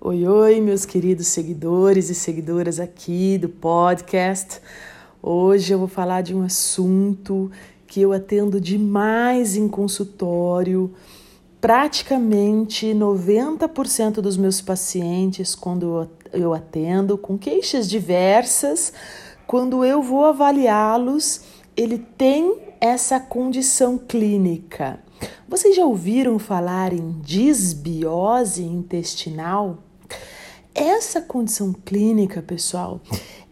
Oi, oi, meus queridos seguidores e seguidoras aqui do podcast. Hoje eu vou falar de um assunto que eu atendo demais em consultório. Praticamente 90% dos meus pacientes, quando eu atendo, com queixas diversas, quando eu vou avaliá-los, ele tem essa condição clínica. Vocês já ouviram falar em disbiose intestinal? Essa condição clínica, pessoal,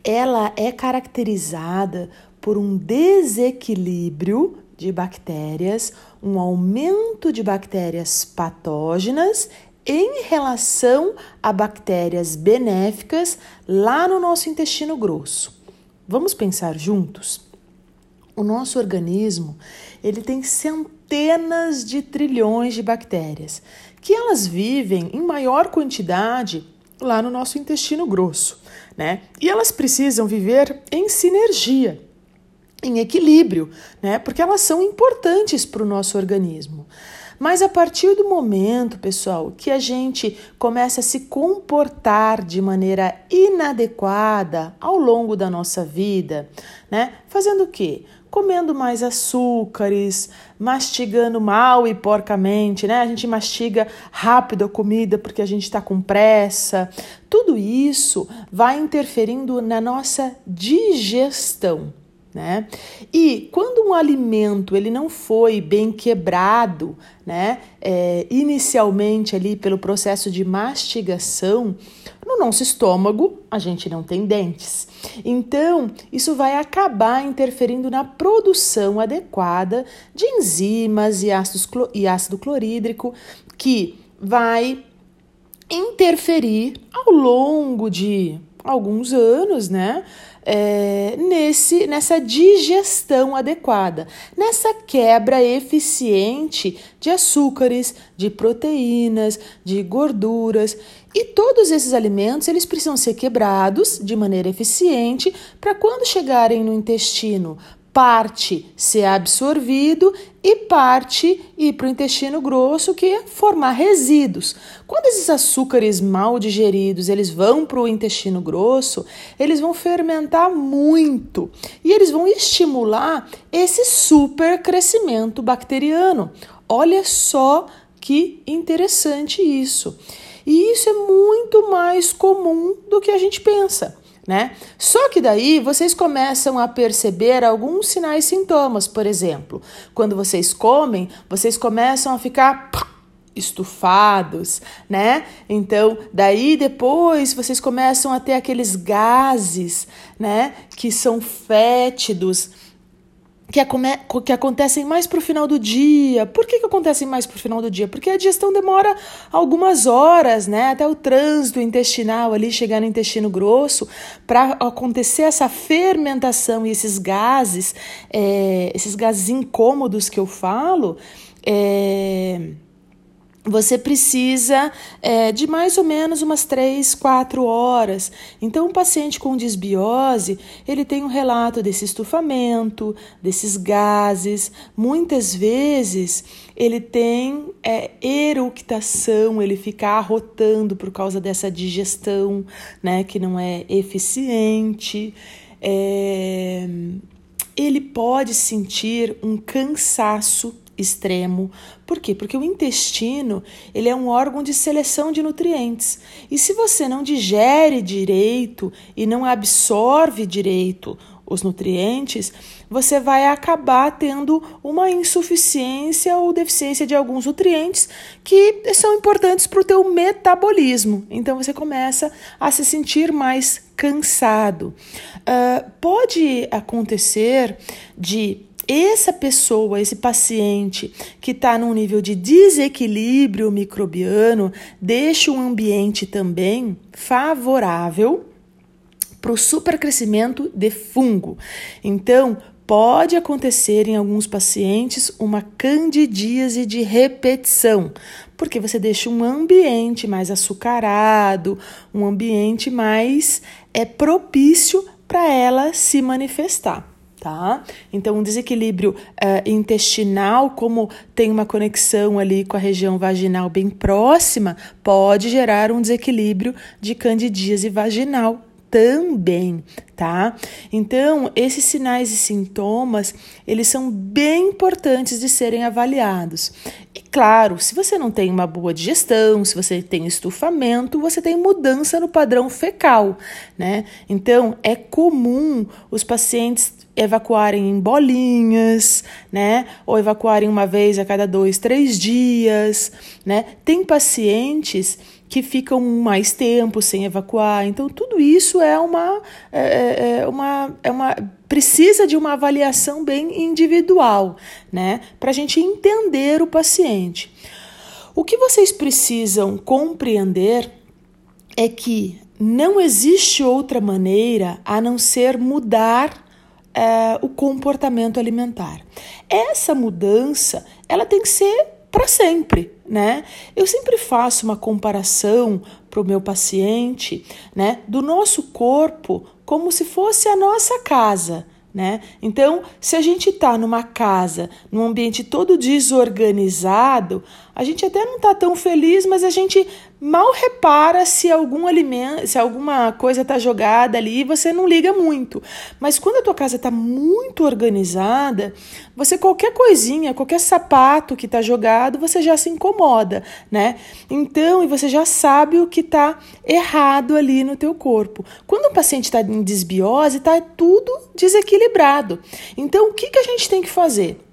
ela é caracterizada por um desequilíbrio de bactérias, um aumento de bactérias patógenas em relação a bactérias benéficas lá no nosso intestino grosso. Vamos pensar juntos? O nosso organismo, ele tem centenas de trilhões de bactérias, que elas vivem em maior quantidade lá no nosso intestino grosso, né? E elas precisam viver em sinergia, em equilíbrio, né? Porque elas são importantes para o nosso organismo. Mas a partir do momento, pessoal, que a gente começa a se comportar de maneira inadequada ao longo da nossa vida, né? Fazendo o quê? Comendo mais açúcares, mastigando mal e porcamente, né? A gente mastiga rápido a comida porque a gente está com pressa. Tudo isso vai interferindo na nossa digestão né? E quando um alimento ele não foi bem quebrado, né, é, inicialmente ali pelo processo de mastigação, no nosso estômago a gente não tem dentes. Então, isso vai acabar interferindo na produção adequada de enzimas e, ácidos, e ácido clorídrico, que vai interferir ao longo de alguns anos, né? é, nesse, nessa digestão adequada, nessa quebra eficiente de açúcares, de proteínas, de gorduras. E todos esses alimentos eles precisam ser quebrados de maneira eficiente para quando chegarem no intestino parte ser absorvido e parte ir para o intestino grosso, que é formar resíduos. Quando esses açúcares mal digeridos eles vão para o intestino grosso, eles vão fermentar muito e eles vão estimular esse super crescimento bacteriano. Olha só que interessante isso. E isso é muito mais comum do que a gente pensa né? Só que daí vocês começam a perceber alguns sinais e sintomas, por exemplo, quando vocês comem, vocês começam a ficar estufados, né? Então, daí depois vocês começam a ter aqueles gases, né, que são fétidos que, que acontecem mais para o final do dia. Por que, que acontecem mais para o final do dia? Porque a digestão demora algumas horas, né? Até o trânsito intestinal ali chegar no intestino grosso, para acontecer essa fermentação e esses gases, é, esses gases incômodos que eu falo. É, você precisa é, de mais ou menos umas 3, 4 horas. Então, um paciente com disbiose, ele tem um relato desse estufamento, desses gases. Muitas vezes, ele tem é, eructação, ele fica arrotando por causa dessa digestão, né, que não é eficiente. É, ele pode sentir um cansaço extremo. Por quê? Porque o intestino, ele é um órgão de seleção de nutrientes. E se você não digere direito e não absorve direito os nutrientes, você vai acabar tendo uma insuficiência ou deficiência de alguns nutrientes que são importantes para o teu metabolismo. Então você começa a se sentir mais cansado. Uh, pode acontecer de essa pessoa, esse paciente que está num nível de desequilíbrio microbiano, deixa um ambiente também favorável para o supercrescimento de fungo. Então, pode acontecer em alguns pacientes uma candidíase de repetição, porque você deixa um ambiente mais açucarado, um ambiente mais é propício para ela se manifestar tá? Então, um desequilíbrio uh, intestinal, como tem uma conexão ali com a região vaginal bem próxima, pode gerar um desequilíbrio de candidíase vaginal também, tá? Então, esses sinais e sintomas, eles são bem importantes de serem avaliados. E claro, se você não tem uma boa digestão, se você tem estufamento, você tem mudança no padrão fecal, né? Então, é comum os pacientes evacuarem em bolinhas, né? Ou evacuarem uma vez a cada dois, três dias, né? Tem pacientes que ficam mais tempo sem evacuar. Então, tudo isso é uma, é, é, é uma, é uma precisa de uma avaliação bem individual, né? Para a gente entender o paciente. O que vocês precisam compreender é que não existe outra maneira a não ser mudar é, o comportamento alimentar. Essa mudança ela tem que ser para sempre, né? Eu sempre faço uma comparação para o meu paciente, né, do nosso corpo como se fosse a nossa casa. Né? Então, se a gente está numa casa, num ambiente todo desorganizado, a gente até não está tão feliz, mas a gente mal repara se algum alimento, se alguma coisa está jogada ali, você não liga muito. Mas quando a tua casa está muito organizada, você qualquer coisinha, qualquer sapato que está jogado, você já se incomoda, né? Então, e você já sabe o que está errado ali no teu corpo. Quando o paciente está em desbiose, está tudo desequilibrado. Então, o que, que a gente tem que fazer?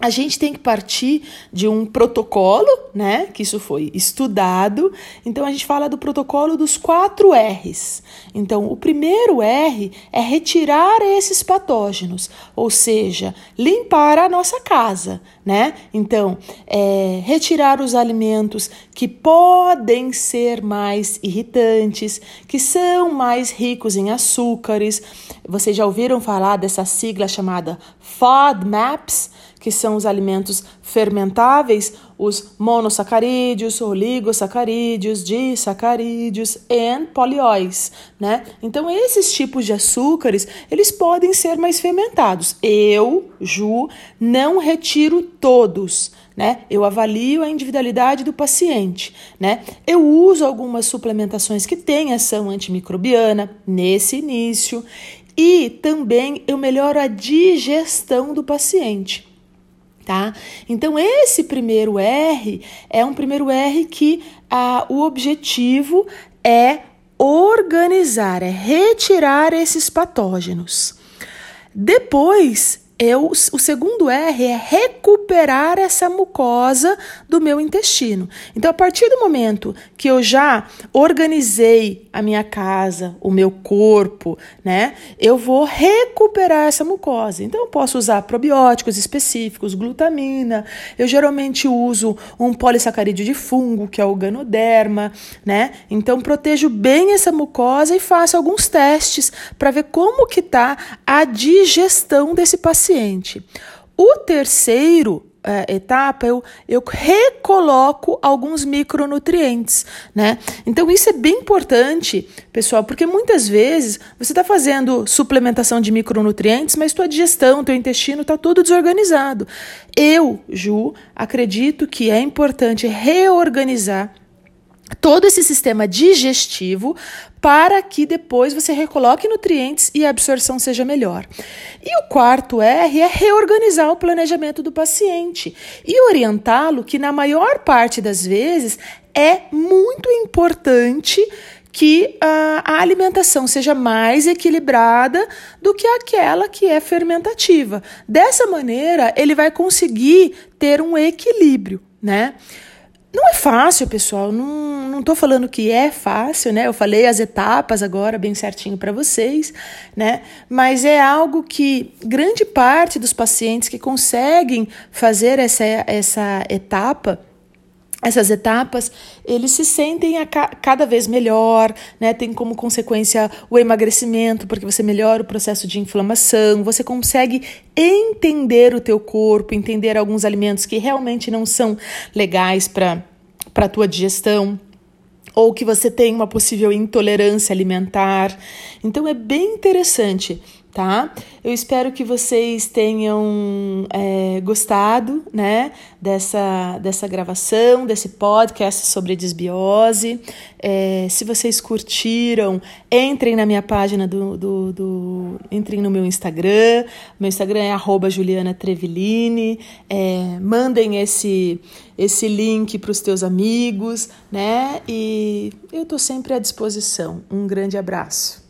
A gente tem que partir de um protocolo, né? Que isso foi estudado. Então a gente fala do protocolo dos quatro R's. Então, o primeiro R é retirar esses patógenos, ou seja, limpar a nossa casa, né? Então, é, retirar os alimentos que podem ser mais irritantes, que são mais ricos em açúcares. Vocês já ouviram falar dessa sigla chamada FODMAPs? Que são os alimentos fermentáveis, os monossacarídeos, oligosacarídeos, disacarídeos e polióis, né? Então esses tipos de açúcares, eles podem ser mais fermentados. Eu, Ju, não retiro todos, né? Eu avalio a individualidade do paciente, né? Eu uso algumas suplementações que têm ação antimicrobiana nesse início e também eu melhoro a digestão do paciente tá? Então esse primeiro R é um primeiro R que ah, o objetivo é organizar, é retirar esses patógenos. Depois eu, o segundo R é recuperar essa mucosa do meu intestino. Então, a partir do momento que eu já organizei a minha casa, o meu corpo, né, eu vou recuperar essa mucosa. Então, eu posso usar probióticos específicos, glutamina. Eu geralmente uso um polissacarídeo de fungo, que é o ganoderma, né? Então, protejo bem essa mucosa e faço alguns testes para ver como que tá a digestão desse paciente paciente. O terceiro é, etapa, eu, eu recoloco alguns micronutrientes, né? Então, isso é bem importante, pessoal, porque muitas vezes você está fazendo suplementação de micronutrientes, mas tua digestão, teu intestino está todo desorganizado. Eu, Ju, acredito que é importante reorganizar todo esse sistema digestivo para que depois você recoloque nutrientes e a absorção seja melhor. E o quarto R é reorganizar o planejamento do paciente e orientá-lo que, na maior parte das vezes, é muito importante que a alimentação seja mais equilibrada do que aquela que é fermentativa. Dessa maneira, ele vai conseguir ter um equilíbrio, né? Não é fácil, pessoal. Não, não tô falando que é fácil, né? Eu falei as etapas agora bem certinho para vocês, né? Mas é algo que grande parte dos pacientes que conseguem fazer essa, essa etapa essas etapas, eles se sentem ca cada vez melhor, né? Tem como consequência o emagrecimento, porque você melhora o processo de inflamação, você consegue entender o teu corpo, entender alguns alimentos que realmente não são legais para para tua digestão ou que você tem uma possível intolerância alimentar. Então é bem interessante tá? Eu espero que vocês tenham é, gostado, né, dessa, dessa gravação, desse podcast sobre desbiose. É, se vocês curtiram, entrem na minha página do, do, do entrem no meu Instagram. Meu Instagram é arroba Juliana. É, mandem esse, esse link para os teus amigos, né? E eu estou sempre à disposição. Um grande abraço.